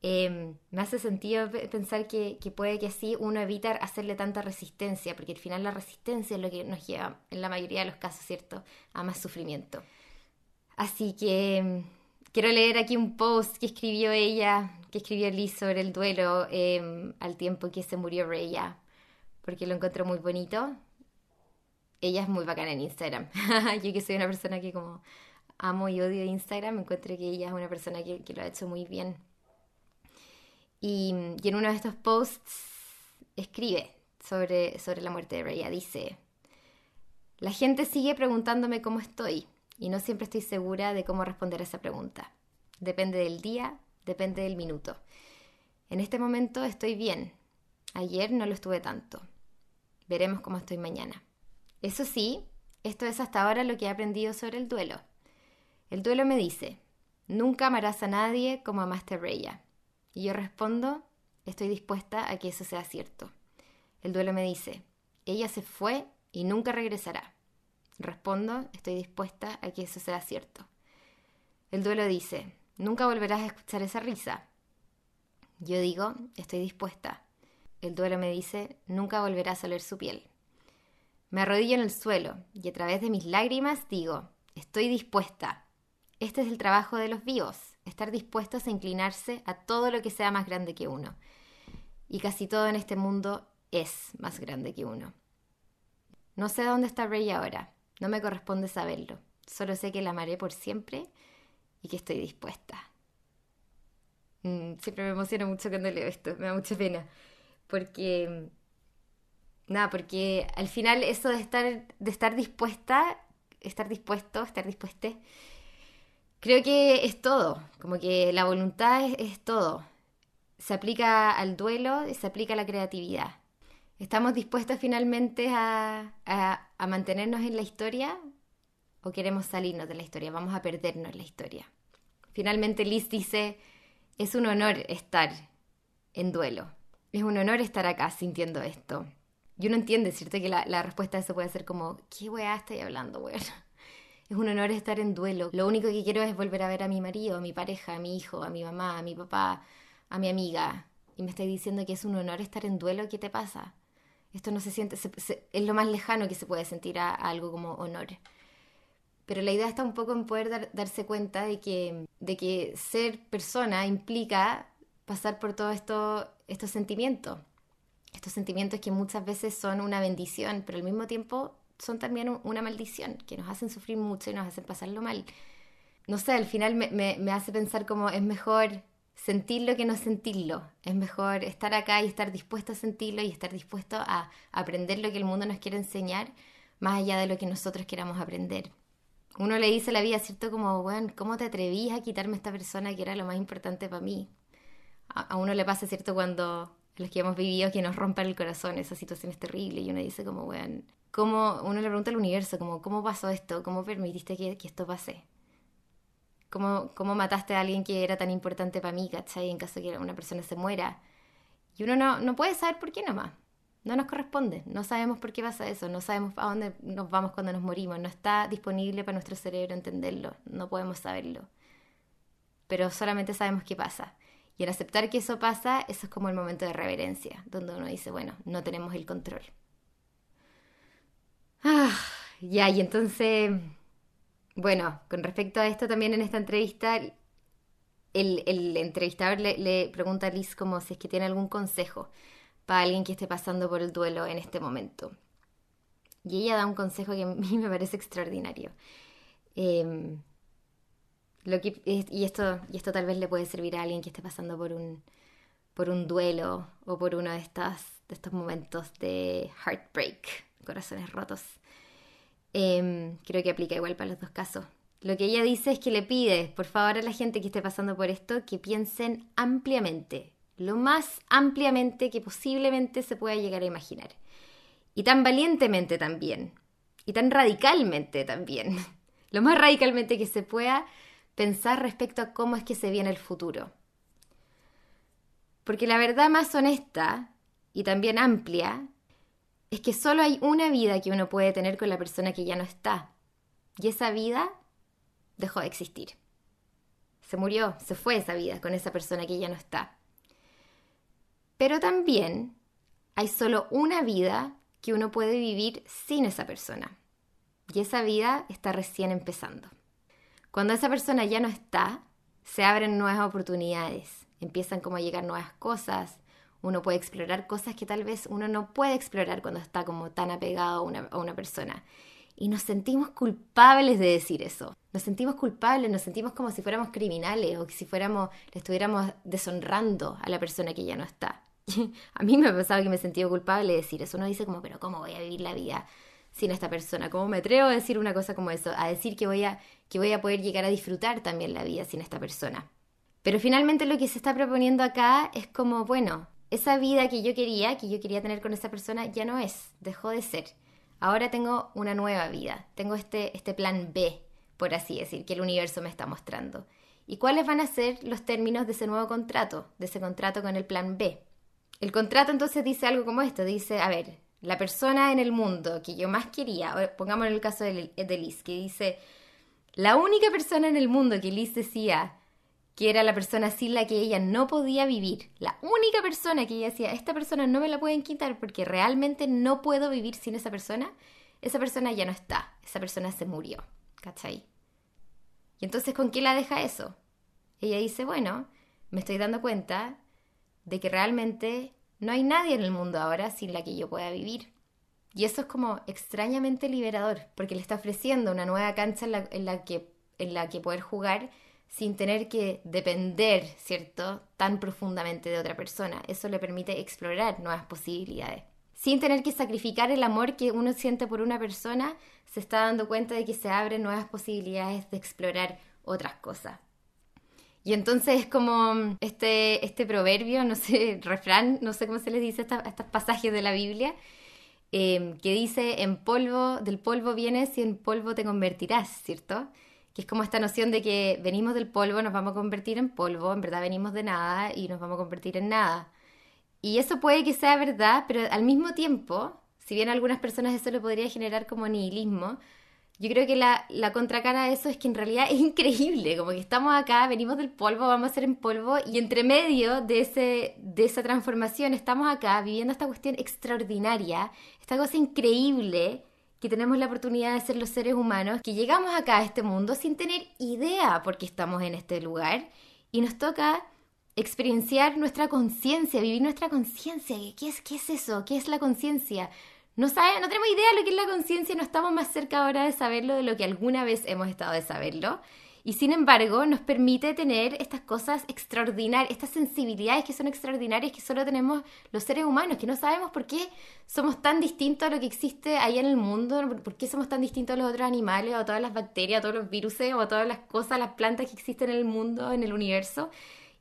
Em, me hace sentido pensar que, puede que así uno evita hacerle tanta resistencia, porque al final la resistencia es lo que nos lleva, en la mayoría de los casos, ¿cierto?, a más sufrimiento. Así que em, quiero leer aquí un post que escribió ella, que escribió Liz sobre el duelo em, al tiempo que se murió Reya, porque lo encontró muy bonito. Ella es muy bacana en Instagram. Yo que soy una persona que como amo y odio Instagram, encuentro que ella es una persona que, que lo ha hecho muy bien y, en uno de estos posts escribe sobre, sobre la muerte de Rhea. Dice, la gente sigue preguntándome cómo estoy, y no siempre estoy segura de cómo responder a esa pregunta. Depende del día, depende del minuto. En este momento estoy bien. Ayer no lo estuve tanto. Veremos cómo estoy mañana. Eso sí, esto es hasta ahora lo que he aprendido sobre el duelo. El duelo me dice, nunca amarás a nadie como amaste a Reya. Y yo respondo, estoy dispuesta a que eso sea cierto. El duelo me dice, ella se fue y nunca regresará. Respondo, estoy dispuesta a que eso sea cierto. El duelo dice, nunca volverás a escuchar esa risa. Yo digo, estoy dispuesta. El duelo me dice, nunca volverás a oler su piel. Me arrodillo en el suelo y a través de mis lágrimas digo, estoy dispuesta. Este es el trabajo de los vivos, estar dispuestos a inclinarse a todo lo que sea más grande que uno. Y casi todo en este mundo es más grande que uno. No sé dónde está Rey ahora, no me corresponde saberlo. Solo sé que la amaré por siempre y que estoy dispuesta. Mm, siempre me emociona mucho cuando leo esto, me da mucha pena. Porque. Nada, porque al final eso de estar, de estar dispuesta, estar dispuesto, estar dispuesta, creo que es todo. Como que la voluntad es, todo. Se aplica al duelo, se aplica a la creatividad. ¿Estamos dispuestos finalmente a, a, mantenernos en la historia o queremos salirnos de la historia? Vamos a perdernos la historia. Finalmente Liz dice, es un honor estar en duelo. Es un honor estar acá sintiendo esto. Y uno entiende, ¿cierto? Que la, la respuesta a eso puede ser como, ¿qué weá estoy hablando, weón? Es un honor estar en duelo. Lo único que quiero es volver a ver a mi marido, a mi pareja, a mi hijo, a mi mamá, a mi papá, a mi amiga. Y me estáis diciendo que es un honor estar en duelo, ¿qué te pasa? Esto no se siente, es lo más lejano que se puede sentir a, algo como honor. Pero la idea está un poco en poder darse cuenta de que, de que ser persona implica pasar por todos esto, estos sentimientos. Estos sentimientos que muchas veces son una bendición, pero al mismo tiempo son también una maldición, que nos hacen sufrir mucho y nos hacen pasarlo mal. No sé, al final me, me hace pensar como es mejor sentirlo que no sentirlo. Es mejor estar acá y estar dispuesto a sentirlo y estar dispuesto a aprender lo que el mundo nos quiere enseñar, más allá de lo que nosotros queramos aprender. Uno le dice a la vida, ¿cierto? Como, bueno, ¿cómo te atrevías a quitarme esta persona que era lo más importante para mí? A, uno le pasa, ¿cierto? Cuando los que hemos vivido que nos rompen el corazón, esa situación es terrible y uno dice como, bueno, ¿cómo? Uno le pregunta al universo, como, ¿cómo pasó esto? ¿Cómo permitiste que, que esto pase? ¿Cómo, ¿Cómo, mataste a alguien que era tan importante para mí, ¿cachai? En caso de que una persona se muera. Y uno no, no puede saber por qué nomás. No nos corresponde. No sabemos por qué pasa eso. No sabemos a dónde nos vamos cuando nos morimos. No está disponible para nuestro cerebro entenderlo. No podemos saberlo. Pero solamente sabemos qué pasa. Y al aceptar que eso pasa, eso es como el momento de reverencia, donde uno dice, bueno, no tenemos el control. Ah, ya, y entonces bueno, con respecto a esto también en esta entrevista, el, entrevistador le, pregunta a Liz como si es que tiene algún consejo para alguien que esté pasando por el duelo en este momento. Y ella da un consejo que a mí me parece extraordinario. Em, y, esto, y esto tal vez le puede servir a alguien que esté pasando por un, por un duelo o por uno de, de estos momentos de heartbreak, corazones rotos. Em, creo que aplica igual para los dos casos. Lo que ella dice es que le pide, por favor, a la gente que esté pasando por esto, que piensen ampliamente, lo más ampliamente que posiblemente se pueda llegar a imaginar. Y tan valientemente también. Y tan radicalmente también. Lo más radicalmente que se pueda pensar respecto a cómo es que se viene el futuro. Porque la verdad más honesta y también amplia es que solo hay una vida que uno puede tener con la persona que ya no está. Y esa vida dejó de existir. Se murió, se fue esa vida con esa persona que ya no está. Pero también hay solo una vida que uno puede vivir sin esa persona. Y esa vida está recién empezando. Cuando esa persona ya no está, se abren nuevas oportunidades, empiezan como a llegar nuevas cosas, uno puede explorar cosas que tal vez uno no puede explorar cuando está como tan apegado a una, persona. Y nos sentimos culpables de decir eso. Nos sentimos culpables, nos sentimos como si fuéramos criminales o que si fuéramos, le estuviéramos deshonrando a la persona que ya no está. a mí me ha pasado que me he culpable de decir eso. Uno dice como, pero ¿cómo voy a vivir la vida sin esta persona? ¿Cómo me atrevo a decir una cosa como eso? A decir que voy a, que voy a poder llegar a disfrutar también la vida sin esta persona. Pero finalmente lo que se está proponiendo acá es como, bueno, esa vida que yo quería, que yo quería tener con esa persona, ya no es, dejó de ser. Ahora tengo una nueva vida, tengo este, este plan B, por así decir, que el universo me está mostrando. ¿Y cuáles van a ser los términos de ese nuevo contrato, de ese contrato con el plan B? El contrato entonces dice algo como esto, dice, a ver, la persona en el mundo que yo más quería, pongamos en el caso de, Liz, que dice, la única persona en el mundo que Liz decía que era la persona sin la que ella no podía vivir, la única persona que ella decía, esta persona no me la pueden quitar porque realmente no puedo vivir sin esa persona, esa persona ya no está, esa persona se murió, ¿cachai? Y entonces, ¿con qué la deja eso? Ella dice, bueno, me estoy dando cuenta de que realmente no hay nadie en el mundo ahora sin la que yo pueda vivir. Y eso es como extrañamente liberador, porque le está ofreciendo una nueva cancha en la, que, en la que poder jugar sin tener que depender, ¿cierto?, tan profundamente de otra persona. Eso le permite explorar nuevas posibilidades. Sin tener que sacrificar el amor que uno siente por una persona, se está dando cuenta de que se abren nuevas posibilidades de explorar otras cosas. Y entonces es como este, este proverbio, no sé, refrán, no sé cómo se les dice a estos pasajes de la Biblia, em, que dice, en polvo, del polvo vienes y en polvo te convertirás, ¿cierto? Que es como esta noción de que venimos del polvo, nos vamos a convertir en polvo, en verdad venimos de nada y nos vamos a convertir en nada. Y eso puede que sea verdad, pero al mismo tiempo, si bien a algunas personas eso le podría generar como nihilismo, yo creo que la, la, contracara de eso es que en realidad es increíble, como que estamos acá, venimos del polvo, vamos a ser en polvo, y entre medio de, ese, de esa transformación estamos acá viviendo esta cuestión extraordinaria, esta cosa increíble que tenemos la oportunidad de ser los seres humanos, que llegamos acá a este mundo sin tener idea por qué estamos en este lugar, y nos toca experienciar nuestra conciencia, vivir nuestra conciencia. ¿Qué es, ¿Qué es eso? ¿Qué es la conciencia? No, sabe, no tenemos idea de lo que es la conciencia, no estamos más cerca ahora de saberlo de lo que alguna vez hemos estado de saberlo. Y sin embargo, nos permite tener estas cosas extraordinarias, estas sensibilidades que son extraordinarias que solo tenemos los seres humanos, que no sabemos por qué somos tan distintos a lo que existe ahí en el mundo, por qué somos tan distintos a los otros animales, o a todas las bacterias, a todos los virus, o a todas las cosas, las plantas que existen en el mundo, en el universo.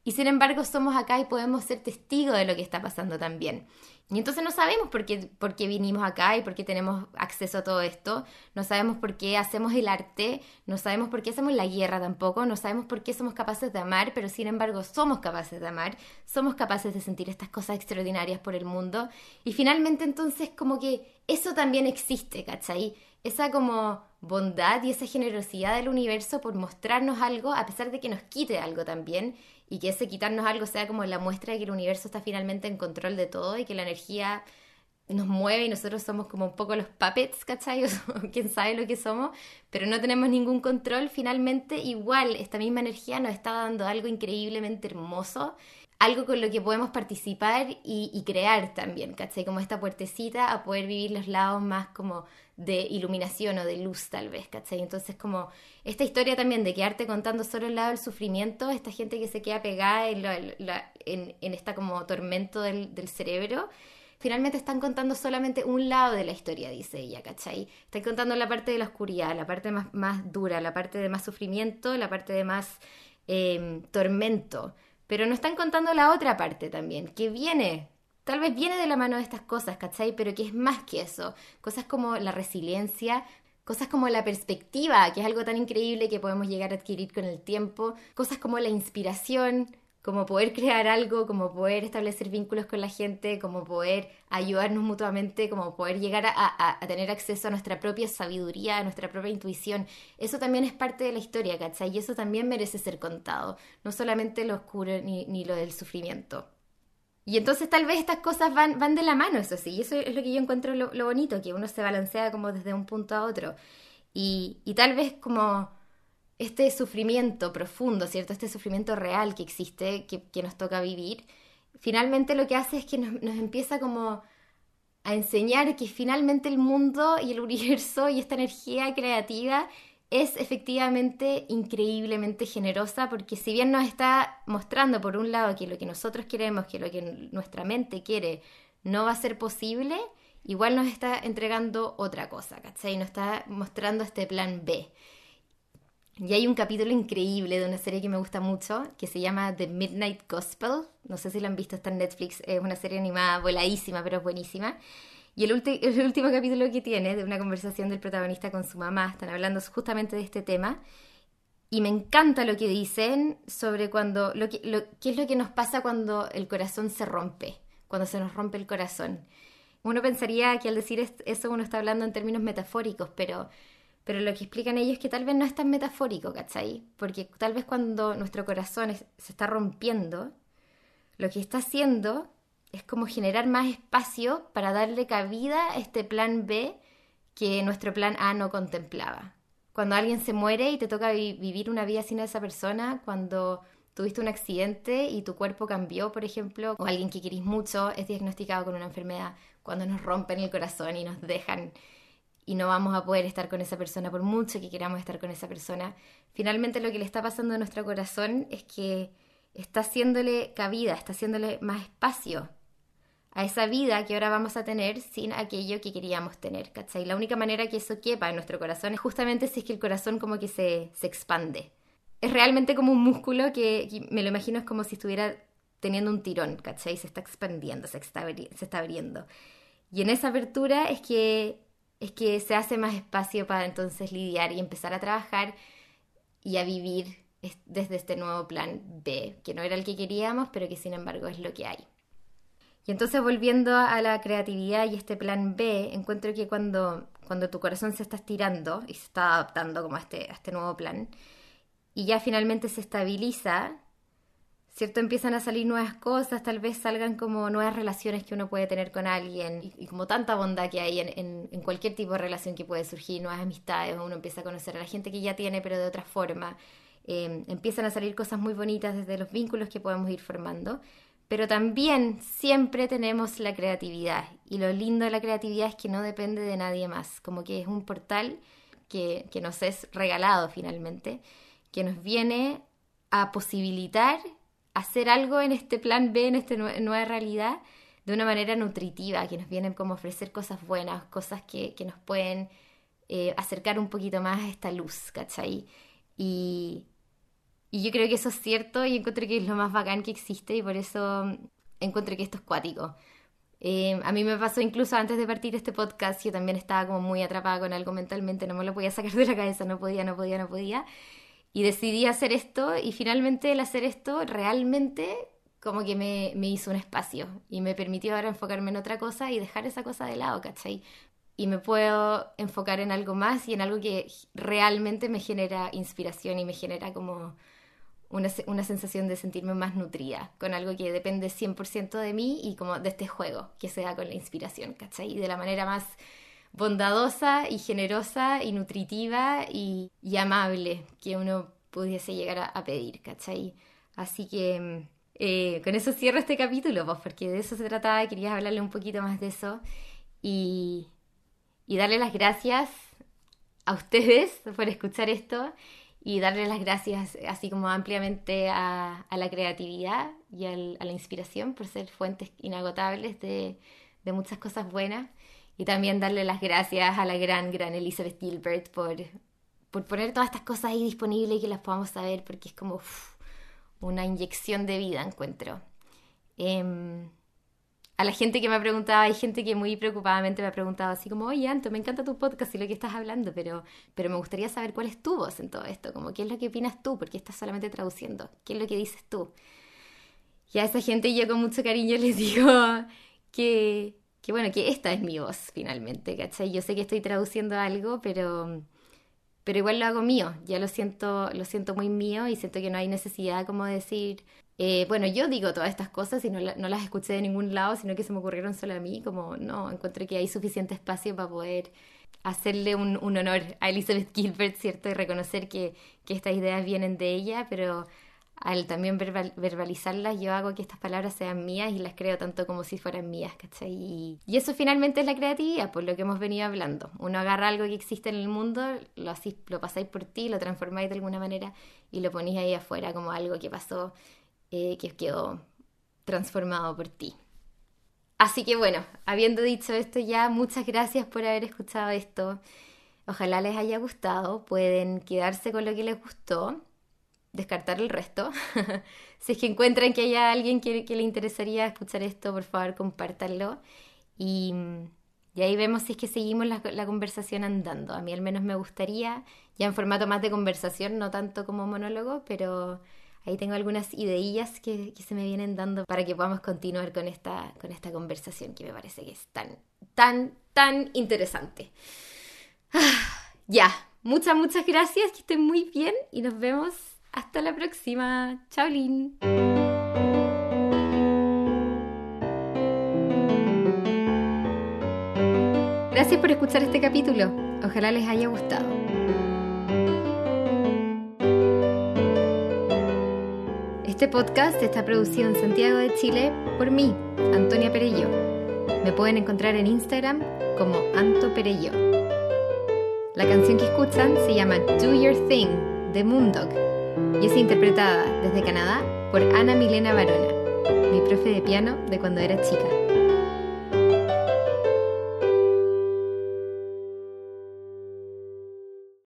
Y sin embargo, somos acá y podemos ser testigos de lo que está pasando también. Y entonces no sabemos por qué, por qué vinimos acá y por qué tenemos acceso a todo esto, no sabemos por qué hacemos el arte, no sabemos por qué hacemos la guerra tampoco, no sabemos por qué somos capaces de amar, pero sin embargo somos capaces de amar, somos capaces de sentir estas cosas extraordinarias por el mundo. Y finalmente entonces como que eso también existe, ¿cachai? Esa como bondad y esa generosidad del universo por mostrarnos algo a pesar de que nos quite algo también y que ese quitarnos algo sea como la muestra de que el universo está finalmente en control de todo y que la energía nos mueve y nosotros somos como un poco los puppets, ¿cachai? O quién sabe lo que somos, pero no tenemos ningún control, finalmente igual esta misma energía nos está dando algo increíblemente hermoso, algo con lo que podemos participar y, y crear también, ¿cachai? Como esta puertecita a poder vivir los lados más como de iluminación o de luz tal vez, ¿cachai? Entonces como esta historia también de quedarte contando solo el lado del sufrimiento, esta gente que se queda pegada en, en, esta como tormento del, del, cerebro, finalmente están contando solamente un lado de la historia, dice ella, ¿cachai? Están contando la parte de la oscuridad, la parte más, dura, la parte de más sufrimiento, la parte de más em, tormento, pero no están contando la otra parte también, que viene tal vez viene de la mano de estas cosas, ¿cachai? Pero que es más que eso. Cosas como la resiliencia, cosas como la perspectiva, que es algo tan increíble que podemos llegar a adquirir con el tiempo, cosas como la inspiración, como poder crear algo, como poder establecer vínculos con la gente, como poder ayudarnos mutuamente, como poder llegar a, tener acceso a nuestra propia sabiduría, a nuestra propia intuición. Eso también es parte de la historia, ¿cachai? Y eso también merece ser contado, no solamente lo oscuro ni, ni lo del sufrimiento. Y entonces tal vez estas cosas van, van de la mano, eso sí, y eso es lo que yo encuentro lo, bonito, que uno se balancea como desde un punto a otro. Y, y, tal vez como este sufrimiento profundo, ¿cierto? Este sufrimiento real que existe, que, que nos toca vivir, finalmente lo que hace es que nos, nos empieza como a enseñar que finalmente el mundo y el universo y esta energía creativa es efectivamente increíblemente generosa porque si bien nos está mostrando por un lado que lo que nosotros queremos, que lo que nuestra mente quiere no va a ser posible, igual nos está entregando otra cosa, ¿cachai? Nos está mostrando este plan B. Y hay un capítulo increíble de una serie que me gusta mucho, que se llama The Midnight Gospel. No sé si lo han visto, está en Netflix. Es una serie animada voladísima, pero es buenísima. Y el, el, último capítulo que tiene, de una conversación del protagonista con su mamá, están hablando justamente de este tema. Y me encanta lo que dicen sobre cuando, lo que, lo, qué es lo que nos pasa cuando el corazón se rompe, cuando se nos rompe el corazón. Uno pensaría que al decir eso uno está hablando en términos metafóricos, pero pero lo que explican ellos es que tal vez no es tan metafórico, ¿cachai? Porque tal vez cuando nuestro corazón se está rompiendo, lo que está haciendo es como generar más espacio para darle cabida a este plan B que nuestro plan A no contemplaba. Cuando alguien se muere y te toca vivir una vida sin esa persona, cuando tuviste un accidente y tu cuerpo cambió, por ejemplo, o alguien que querís mucho es diagnosticado con una enfermedad, cuando nos rompen el corazón y nos dejan y no vamos a poder estar con esa persona por mucho que queramos estar con esa persona. Finalmente lo que le está pasando a nuestro corazón es que está haciéndole cabida, está haciéndole más espacio a esa vida que ahora vamos a tener sin aquello que queríamos tener, ¿cachai? La única manera que eso quepa en nuestro corazón es justamente si es que el corazón como que se, se expande. Es realmente como un músculo que, me lo imagino es como si estuviera teniendo un tirón, ¿cachai? Se está expandiendo, se está, se está abriendo. Y en esa apertura es que es que se hace más espacio para entonces lidiar y empezar a trabajar y a vivir desde este nuevo plan B, que no era el que queríamos, pero que sin embargo es lo que hay. Y entonces volviendo a la creatividad y este plan B, encuentro que cuando, cuando tu corazón se está estirando y se está adaptando como a este, a este nuevo plan, y ya finalmente se estabiliza, ¿cierto? Empiezan a salir nuevas cosas, tal vez salgan como nuevas relaciones que uno puede tener con alguien y, como tanta bondad que hay en, cualquier tipo de relación que puede surgir, nuevas amistades, uno empieza a conocer a la gente que ya tiene pero de otra forma. Em, empiezan a salir cosas muy bonitas desde los vínculos que podemos ir formando, pero también siempre tenemos la creatividad y lo lindo de la creatividad es que no depende de nadie más, como que es un portal que, que nos es regalado finalmente, que nos viene a posibilitar hacer algo en este plan B, en esta nueva realidad, de una manera nutritiva, que nos vienen como ofrecer cosas buenas, cosas que, nos pueden eh, acercar un poquito más a esta luz, ¿cachai? Y, y yo creo que eso es cierto y encuentro que es lo más bacán que existe y por eso encuentro que esto es cuático. Eh, a mí me pasó incluso antes de partir este podcast, yo también estaba como muy atrapada con algo mentalmente, no me lo podía sacar de la cabeza, no podía, no podía, no podía y decidí hacer esto y finalmente el hacer esto realmente como que me, me, hizo un espacio y me permitió ahora enfocarme en otra cosa y dejar esa cosa de lado, ¿cachai? Y me puedo enfocar en algo más y en algo que realmente me genera inspiración y me genera como una, una sensación de sentirme más nutrida, con algo que depende 100% de mí y como de este juego que se da con la inspiración, ¿cachai? Y de la manera más bondadosa y generosa y nutritiva y, amable que uno pudiese llegar a, pedir, ¿cachai? Así que eh, con eso cierro este capítulo, pues, porque de eso se trataba, quería hablarle un poquito más de eso y, y darle las gracias a ustedes por escuchar esto y darle las gracias así como ampliamente a, la creatividad y a la inspiración por ser fuentes inagotables de muchas cosas buenas y también darle las gracias a la gran, gran Elizabeth Gilbert por, por poner todas estas cosas ahí disponibles y que las podamos saber, porque es como una inyección de vida, encuentro. Em, a la gente que me ha preguntado, hay gente que muy preocupadamente me ha preguntado así como, oye Anto, me encanta tu podcast y lo que estás hablando, pero, pero me gustaría saber cuál es tu voz en todo esto, como qué es lo que opinas tú, porque estás solamente traduciendo, qué es lo que dices tú. Y a esa gente yo con mucho cariño les digo que, que bueno, que esta es mi voz finalmente, ¿cachai? Yo sé que estoy traduciendo algo, pero, pero igual lo hago mío, ya lo siento, lo siento muy mío y siento que no hay necesidad como decir, eh, bueno, yo digo todas estas cosas y no, no, las escuché de ningún lado, sino que se me ocurrieron solo a mí, como no, encuentro que hay suficiente espacio para poder hacerle un, un honor a Elizabeth Gilbert, ¿cierto? Y reconocer que, que estas ideas vienen de ella, pero al también verbalizarlas, yo hago que estas palabras sean mías y las creo tanto como si fueran mías, ¿cachai? Y, eso finalmente es la creatividad, por lo que hemos venido hablando. Uno agarra algo que existe en el mundo, lo, así, lo pasáis por ti, lo transformáis de alguna manera y lo ponéis ahí afuera como algo que pasó, eh, que quedó transformado por ti. Así que bueno, habiendo dicho esto ya, muchas gracias por haber escuchado esto. Ojalá les haya gustado. Pueden quedarse con lo que les gustó, descartar el resto. si es que encuentran que haya alguien que, le interesaría escuchar esto, por favor, compártanlo. Y, ahí vemos si es que seguimos la, conversación andando. A mí al menos me gustaría, ya en formato más de conversación, no tanto como monólogo, pero Ahí tengo algunas ideillas que, se me vienen dando para que podamos continuar con esta, con esta conversación que me parece que es tan, tan, tan interesante. Ya, muchas, muchas gracias, que estén muy bien y nos vemos hasta la próxima. Chao, Lin. Gracias por escuchar este capítulo. Ojalá les haya gustado. Este podcast está producido en Santiago de Chile por mí, Antonia Perello. Me pueden encontrar en Instagram como Anto Perello. La canción que escuchan se llama Do Your Thing de Moondog y es interpretada desde Canadá por Ana Milena Barona, mi profe de piano de cuando era chica.